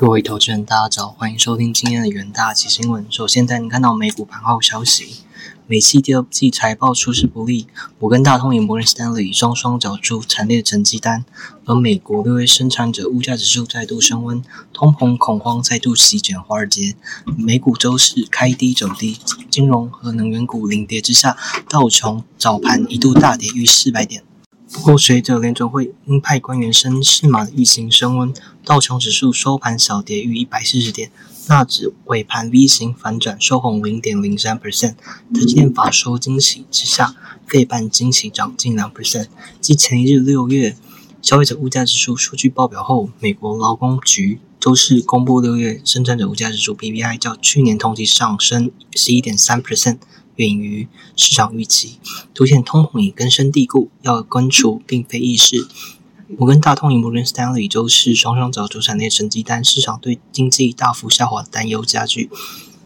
各位投资人，大家早，欢迎收听今天的元大奇新闻。首先带您看到美股盘后消息，美系第二季财报出师不利，摩根大通与摩根士丹利双双缴出惨烈成绩单，而美国六月生产者物价指数再度升温，通膨恐慌再度席卷华尔街。美股周四开低走低，金融和能源股领跌之下，道琼早盘一度大跌逾四百点。不过，随着联准会鹰派官员升市码的疫情升温，道琼指数收盘小跌逾一百四十点，纳指尾盘 V 型反转收红零点零三 percent。在今天法收惊喜之下，费半惊喜涨近两 percent。继前一日六月消费者物价指数数据报表后，美国劳工局周四公布六月生产者物价指数 PPI 较去年同期上升十一点三 percent。远于市场预期，凸显通膨已根深蒂固，要根除并非易事。摩根大通与摩根士丹利周四双双找出产业成绩单，市场对经济大幅下滑的担忧加剧。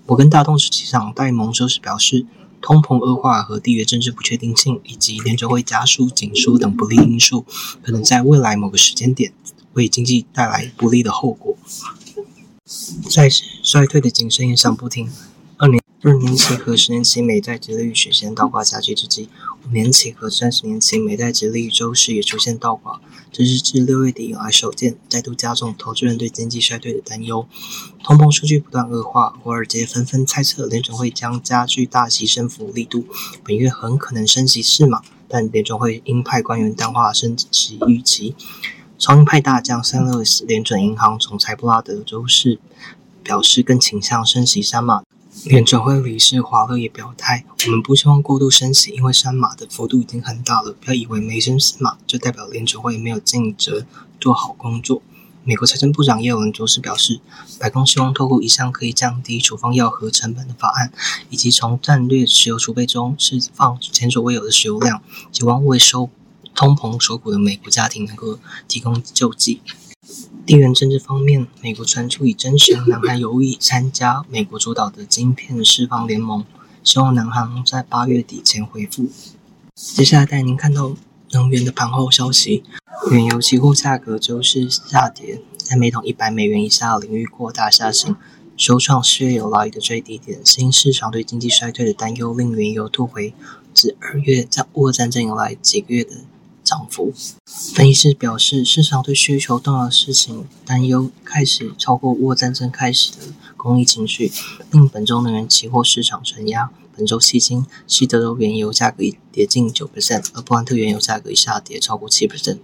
摩根大通实际上戴蒙周四表示，通膨恶化和地缘政治不确定性以及联储会加速紧缩等不利因素，可能在未来某个时间点为经济带来不利的后果。在衰退的谨慎影响不停。二年期和十年期美债殖利率曲线倒挂加剧之际，五年期和三十年期美债殖利率周四也出现倒挂，这是自六月底以来首见，再度加重投资人对经济衰退的担忧。通膨数据不断恶化，华尔街纷纷猜测联准会将加剧大息升幅力度，本月很可能升息四码，但联准会鹰派官员淡化升息预期。超鹰派大将三勒斯联准银行总裁布拉德周四表示，更倾向升息三码。联准会理事华勒也表态：“我们不希望过度升息，因为三码的幅度已经很大了。不要以为没升四码就代表联准会没有尽责做好工作。”美国财政部长耶伦周四表示，白宫希望透过一项可以降低处方药和成本的法案，以及从战略石油储备中释放前所未有的石油量，希望为受通膨所苦的美国家庭能够提供救济。地缘政治方面，美国传出已征询南韩有意参加美国主导的晶片释放联盟，希望南韩在八月底前回复。接下来带您看到能源的盘后消息，原油期货价格周四下跌，在每桶一百美元以下领域扩大下行，收创四月有来的最低点。新市场对经济衰退的担忧令原油退回自二月在俄战争以来几个月的。涨幅，分析师表示，市场对需求重要的事情担忧开始超过俄战争开始的公益情绪，令本周能源期货市场承压。本周迄今，西德州原油价格已跌近九 percent，而布兰特原油价格已下跌超过七 percent。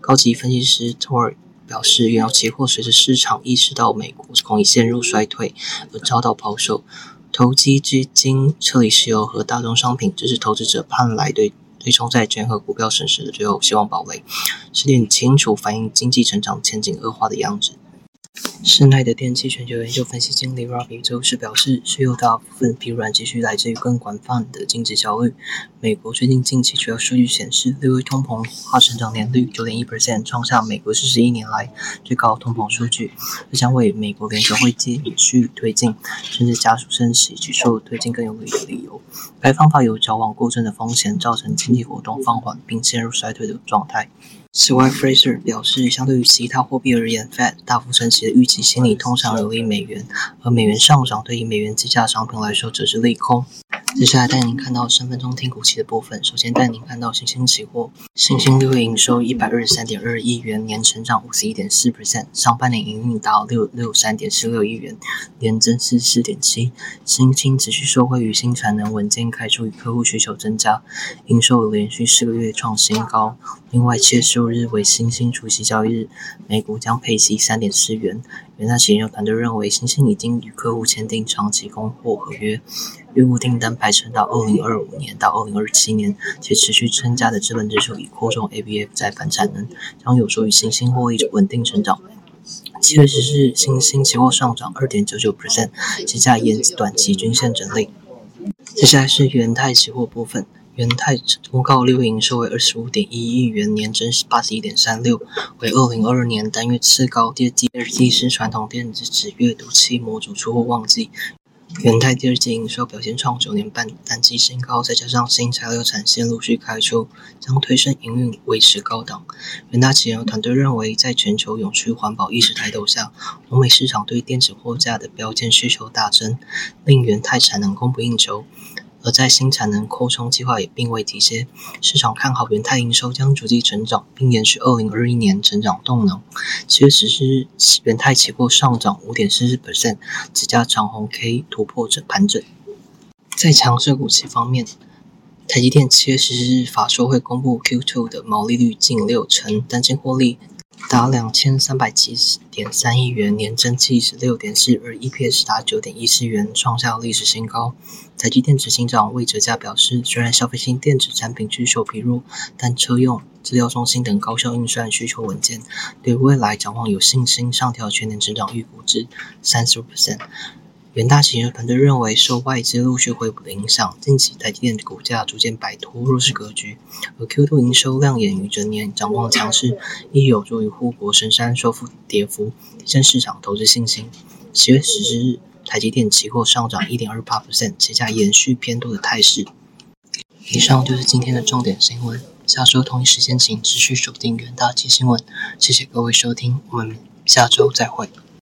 高级分析师托尔表示，原油期货随着市场意识到美国恐已陷入衰退而遭到抛售，投机资金撤离石油和大宗商品，这是投资者盼来对。对冲债券和股票损失的最后希望保卫，是点清楚反映经济成长前景恶化的样子。室内的电器全球研究分析经理 Robbie 周四表示，石油大部分疲软继续来自于更广泛的经济焦虑。美国最近近期主要数据显示，六月通膨化成长年率九点一 percent，创下美国四十一年来最高通膨数据。这将为美国联储会继续推进，甚至加速升息、举措推进更有利的理由。该方法有矫枉过正的风险，造成经济活动放缓并陷入衰退的状态。此外，Fraser 表示，相对于其他货币而言，Fed 大幅升息的预期心理通常有利于美元，而美元上涨对于美元计价商品来说则是利空。接下来带您看到三分钟听股期的部分。首先带您看到新兴期货，新兴六月营收一百二十三点二亿元，年成长五十一点四 percent，上半年营运达六六三点四六亿元，年增四四点七。新兴持续受惠于新产能稳健开出与客户需求增加，营收连续四个月创新高。另外，七月十五日为新兴除夕交易日，每股将配息三点四元。元泰企研究团队认为，新兴已经与客户签订长期供货合约，预估订单排程到二零二五年到二零二七年，且持续增加的资本支出以扩充 ABF 再版产能，将有助于新兴获利稳定成长。七月十四日，新兴期货上涨二点九九 percent，期价沿短期均线整理。接下来是元泰期货部分。元泰公告六月营收为二十五点一亿元，年增八十一点三六，为二零二二年单月次高。第二季是传统电子纸阅读器模组出货旺季，元泰第二季营收表现创九年半单季新高，再加上新材料产线陆续开出，将推升营运维持高档。元大企业团队认为，在全球永续环保意识抬头下，欧美市场对电子货架的标件需求大增，令元泰产能供不应求。而在新产能扩充计划也并未提歇，市场看好元泰营收将逐季成长，并延续二零二一年成长动能。七月十四日，元泰期货上涨五点四四 percent，只加长红 K 突破整盘整。在强势股息方面，台积电七月十四日法说会公布 Q2 的毛利率近六成，单季获利。达两千三百七十点三亿元，年增七十六点四，而 EPS 达九点一四元，创下历史新高。台积电执行长魏哲嘉表示，虽然消费性电子产品需求疲弱，但车用、资料中心等高效运算需求稳健，对未来展望有信心，上调全年增长预估至三十五 percent。元大企业团队认为，受外资陆续回补的影响，近期台积电的股价逐渐摆脱弱势格局，而 Q2 营收亮眼于整年展望强势，亦有助于护国神山收复跌幅，提升市场投资信心。十月十日，台积电期货上涨一点二八 percent，期价延续偏多的态势。以上就是今天的重点新闻，下周同一时间请持续锁定远大企新闻。谢谢各位收听，我们下周再会。